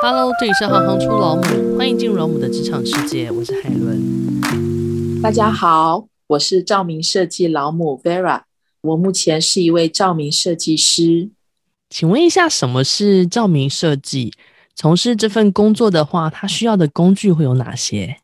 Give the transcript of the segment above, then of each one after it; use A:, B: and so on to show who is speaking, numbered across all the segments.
A: Hello，这里是行行出老母，欢迎进入老母的职场世界，我是海伦。
B: 大家好，我是照明设计老母 Vera，我目前是一位照明设计师。
A: 请问一下，什么是照明设计？从事这份工作的话，它需要的工具会有哪些？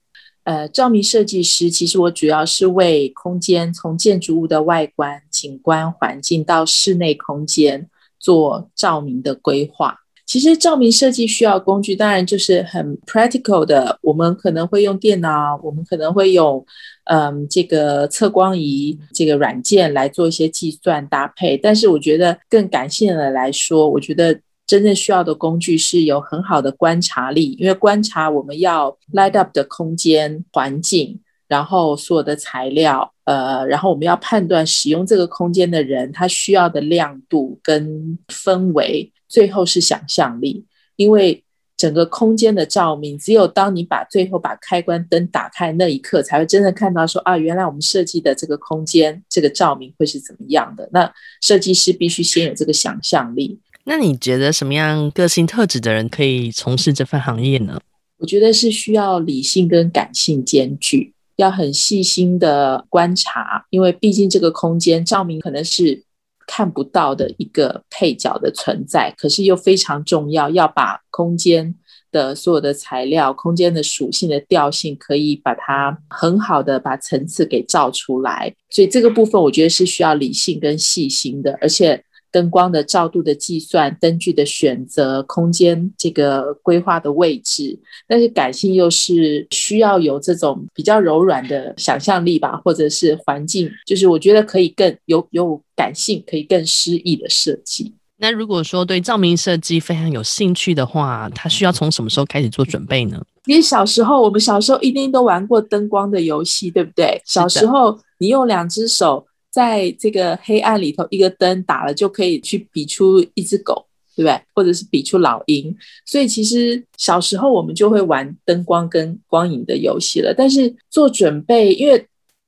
B: 呃，照明设计师其实我主要是为空间，从建筑物的外观、景观环境到室内空间做照明的规划。其实照明设计需要工具，当然就是很 practical 的。我们可能会用电脑，我们可能会用嗯这个测光仪这个软件来做一些计算搭配。但是我觉得更感性的来说，我觉得。真正需要的工具是有很好的观察力，因为观察我们要 light up 的空间环境，然后所有的材料，呃，然后我们要判断使用这个空间的人他需要的亮度跟氛围，最后是想象力。因为整个空间的照明，只有当你把最后把开关灯打开那一刻，才会真的看到说啊，原来我们设计的这个空间这个照明会是怎么样的。那设计师必须先有这个想象力。
A: 那你觉得什么样个性特质的人可以从事这份行业呢？
B: 我觉得是需要理性跟感性兼具，要很细心的观察，因为毕竟这个空间照明可能是看不到的一个配角的存在，可是又非常重要，要把空间的所有的材料、空间的属性的调性，可以把它很好的把层次给造出来。所以这个部分我觉得是需要理性跟细心的，而且。灯光的照度的计算、灯具的选择、空间这个规划的位置，但是感性又是需要有这种比较柔软的想象力吧，或者是环境，就是我觉得可以更有有感性，可以更诗意的设计。
A: 那如果说对照明设计非常有兴趣的话，他需要从什么时候开始做准备呢？
B: 因为小时候，我们小时候一定都玩过灯光的游戏，对不对？小时候你用两只手。在这个黑暗里头，一个灯打了就可以去比出一只狗，对不对？或者是比出老鹰。所以其实小时候我们就会玩灯光跟光影的游戏了。但是做准备，因为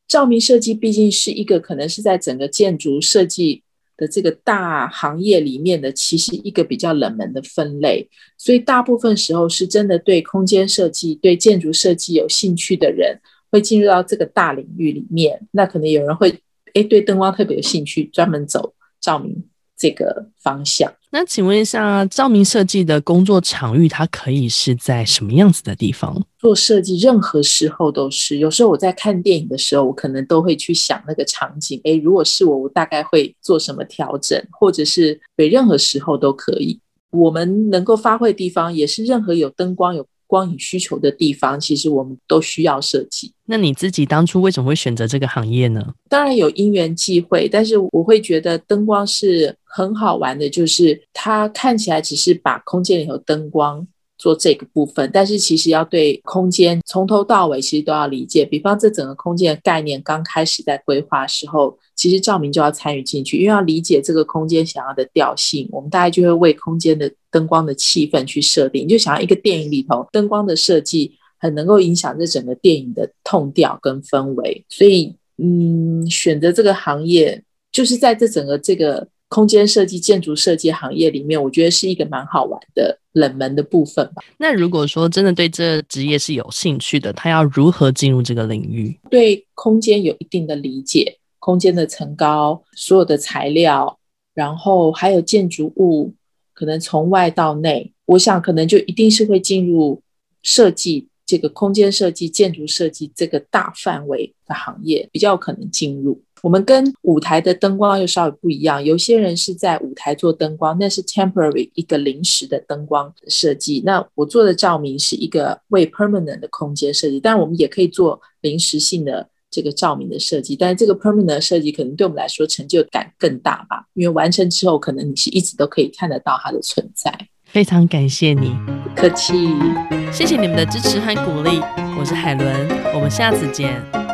B: 照明设计毕竟是一个可能是在整个建筑设计的这个大行业里面的，其实一个比较冷门的分类。所以大部分时候是真的对空间设计、对建筑设计有兴趣的人会进入到这个大领域里面。那可能有人会。诶，对灯光特别有兴趣，专门走照明这个方向。
A: 那请问一下，照明设计的工作场域，它可以是在什么样子的地方？
B: 做设计，任何时候都是。有时候我在看电影的时候，我可能都会去想那个场景。诶，如果是我，我大概会做什么调整，或者是对任何时候都可以。我们能够发挥的地方，也是任何有灯光有。光影需求的地方，其实我们都需要设计。
A: 那你自己当初为什么会选择这个行业呢？
B: 当然有因缘际会，但是我会觉得灯光是很好玩的，就是它看起来只是把空间里头灯光做这个部分，但是其实要对空间从头到尾其实都要理解。比方这整个空间的概念刚开始在规划时候，其实照明就要参与进去，因为要理解这个空间想要的调性，我们大概就会为空间的灯光的气氛去设定。你就想要一个电影里头灯光的设计，很能够影响这整个电影的 tone 调跟氛围。所以，嗯，选择这个行业，就是在这整个这个。空间设计、建筑设计行业里面，我觉得是一个蛮好玩的冷门的部分吧。
A: 那如果说真的对这职业是有兴趣的，他要如何进入这个领域？
B: 对空间有一定的理解，空间的层高、所有的材料，然后还有建筑物，可能从外到内，我想可能就一定是会进入设计这个空间设计、建筑设计这个大范围的行业，比较可能进入。我们跟舞台的灯光又稍微不一样，有些人是在舞台做灯光，那是 temporary 一个临时的灯光设计。那我做的照明是一个为 permanent 的空间设计，但我们也可以做临时性的这个照明的设计，但是这个 permanent 的设计可能对我们来说成就感更大吧，因为完成之后可能你是一直都可以看得到它的存在。
A: 非常感谢你，
B: 不客气，
A: 谢谢你们的支持和鼓励，我是海伦，我们下次见。